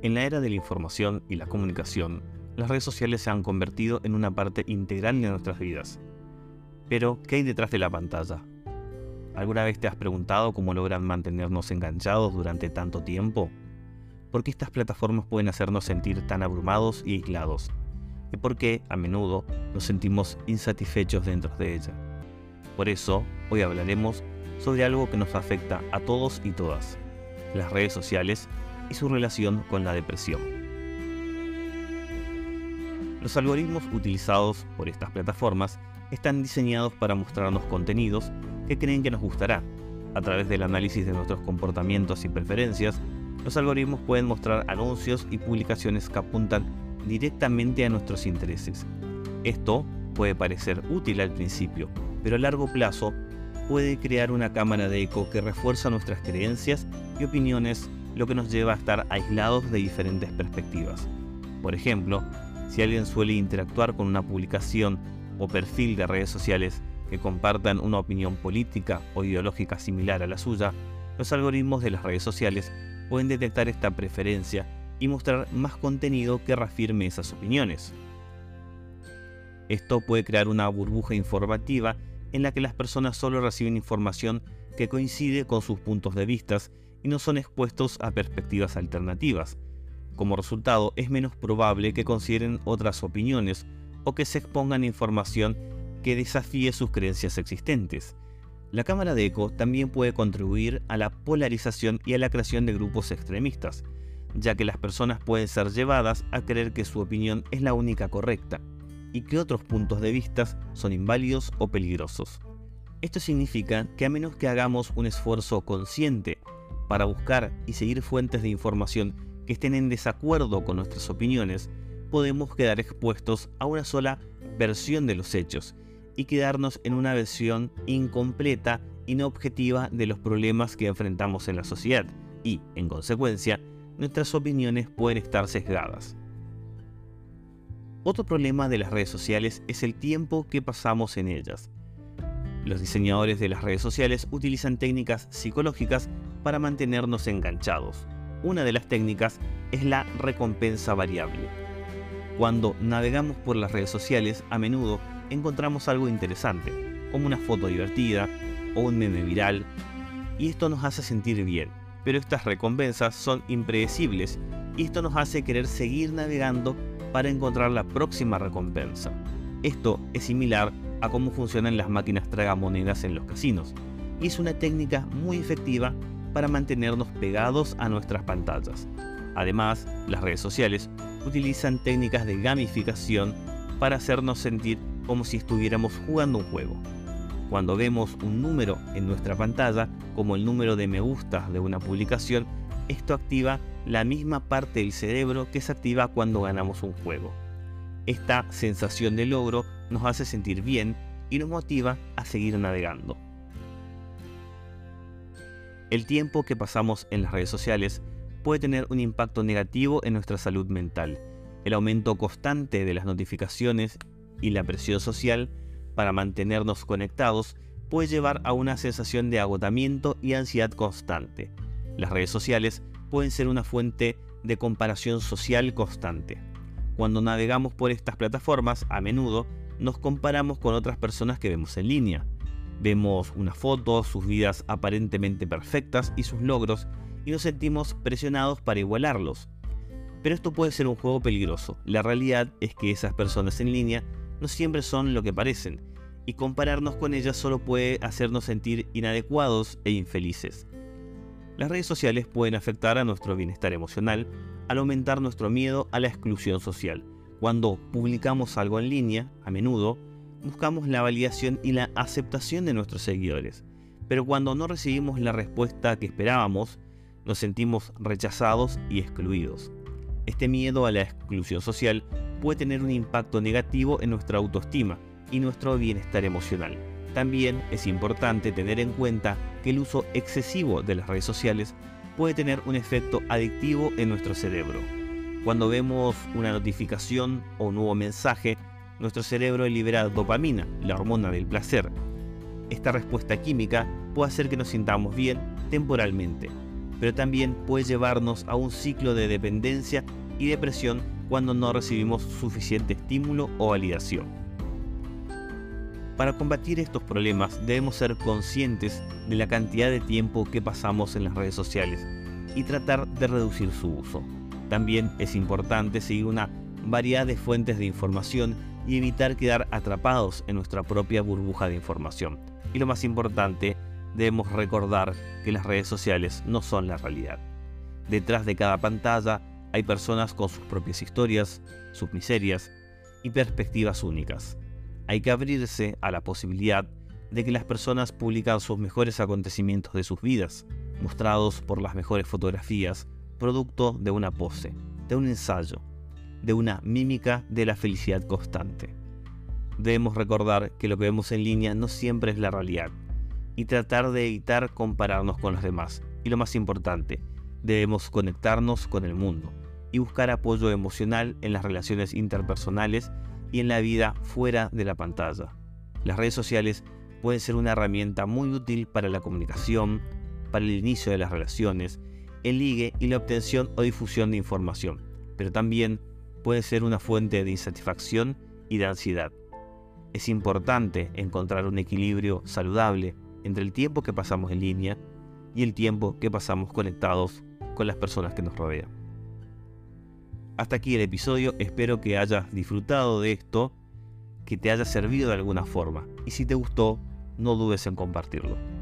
En la era de la información y la comunicación, las redes sociales se han convertido en una parte integral de nuestras vidas. Pero, ¿qué hay detrás de la pantalla? ¿Alguna vez te has preguntado cómo logran mantenernos enganchados durante tanto tiempo? ¿Por qué estas plataformas pueden hacernos sentir tan abrumados y aislados? ¿Y por qué, a menudo, nos sentimos insatisfechos dentro de ella? Por eso, hoy hablaremos sobre algo que nos afecta a todos y todas, las redes sociales y su relación con la depresión. Los algoritmos utilizados por estas plataformas están diseñados para mostrarnos contenidos que creen que nos gustará. A través del análisis de nuestros comportamientos y preferencias, los algoritmos pueden mostrar anuncios y publicaciones que apuntan directamente a nuestros intereses. Esto puede parecer útil al principio, pero a largo plazo puede crear una cámara de eco que refuerza nuestras creencias y opiniones lo que nos lleva a estar aislados de diferentes perspectivas. Por ejemplo, si alguien suele interactuar con una publicación o perfil de redes sociales que compartan una opinión política o ideológica similar a la suya, los algoritmos de las redes sociales pueden detectar esta preferencia y mostrar más contenido que reafirme esas opiniones. Esto puede crear una burbuja informativa en la que las personas solo reciben información que coincide con sus puntos de vista y no son expuestos a perspectivas alternativas. Como resultado, es menos probable que consideren otras opiniones o que se expongan información que desafíe sus creencias existentes. La cámara de eco también puede contribuir a la polarización y a la creación de grupos extremistas, ya que las personas pueden ser llevadas a creer que su opinión es la única correcta y que otros puntos de vista son inválidos o peligrosos. Esto significa que a menos que hagamos un esfuerzo consciente para buscar y seguir fuentes de información que estén en desacuerdo con nuestras opiniones, podemos quedar expuestos a una sola versión de los hechos y quedarnos en una versión incompleta y no objetiva de los problemas que enfrentamos en la sociedad y, en consecuencia, nuestras opiniones pueden estar sesgadas. Otro problema de las redes sociales es el tiempo que pasamos en ellas. Los diseñadores de las redes sociales utilizan técnicas psicológicas para mantenernos enganchados. Una de las técnicas es la recompensa variable. Cuando navegamos por las redes sociales, a menudo encontramos algo interesante, como una foto divertida o un meme viral, y esto nos hace sentir bien. Pero estas recompensas son impredecibles y esto nos hace querer seguir navegando para encontrar la próxima recompensa. Esto es similar a cómo funcionan las máquinas tragamonedas en los casinos, y es una técnica muy efectiva para mantenernos pegados a nuestras pantallas. Además, las redes sociales utilizan técnicas de gamificación para hacernos sentir como si estuviéramos jugando un juego. Cuando vemos un número en nuestra pantalla, como el número de me gusta de una publicación, esto activa la misma parte del cerebro que se activa cuando ganamos un juego. Esta sensación de logro nos hace sentir bien y nos motiva a seguir navegando. El tiempo que pasamos en las redes sociales puede tener un impacto negativo en nuestra salud mental. El aumento constante de las notificaciones y la presión social para mantenernos conectados puede llevar a una sensación de agotamiento y ansiedad constante. Las redes sociales pueden ser una fuente de comparación social constante. Cuando navegamos por estas plataformas, a menudo nos comparamos con otras personas que vemos en línea. Vemos una foto, sus vidas aparentemente perfectas y sus logros, y nos sentimos presionados para igualarlos. Pero esto puede ser un juego peligroso. La realidad es que esas personas en línea no siempre son lo que parecen, y compararnos con ellas solo puede hacernos sentir inadecuados e infelices. Las redes sociales pueden afectar a nuestro bienestar emocional al aumentar nuestro miedo a la exclusión social. Cuando publicamos algo en línea, a menudo, buscamos la validación y la aceptación de nuestros seguidores, pero cuando no recibimos la respuesta que esperábamos, nos sentimos rechazados y excluidos. Este miedo a la exclusión social puede tener un impacto negativo en nuestra autoestima y nuestro bienestar emocional. También es importante tener en cuenta que el uso excesivo de las redes sociales puede tener un efecto adictivo en nuestro cerebro. Cuando vemos una notificación o un nuevo mensaje, nuestro cerebro libera dopamina, la hormona del placer. Esta respuesta química puede hacer que nos sintamos bien temporalmente, pero también puede llevarnos a un ciclo de dependencia y depresión cuando no recibimos suficiente estímulo o validación. Para combatir estos problemas debemos ser conscientes de la cantidad de tiempo que pasamos en las redes sociales y tratar de reducir su uso. También es importante seguir una variedad de fuentes de información y evitar quedar atrapados en nuestra propia burbuja de información. Y lo más importante, debemos recordar que las redes sociales no son la realidad. Detrás de cada pantalla hay personas con sus propias historias, sus miserias y perspectivas únicas. Hay que abrirse a la posibilidad de que las personas publican sus mejores acontecimientos de sus vidas, mostrados por las mejores fotografías, producto de una pose, de un ensayo, de una mímica de la felicidad constante. Debemos recordar que lo que vemos en línea no siempre es la realidad y tratar de evitar compararnos con los demás. Y lo más importante, debemos conectarnos con el mundo y buscar apoyo emocional en las relaciones interpersonales y en la vida fuera de la pantalla. Las redes sociales pueden ser una herramienta muy útil para la comunicación, para el inicio de las relaciones, el ligue y la obtención o difusión de información, pero también puede ser una fuente de insatisfacción y de ansiedad. Es importante encontrar un equilibrio saludable entre el tiempo que pasamos en línea y el tiempo que pasamos conectados con las personas que nos rodean. Hasta aquí el episodio, espero que hayas disfrutado de esto, que te haya servido de alguna forma y si te gustó, no dudes en compartirlo.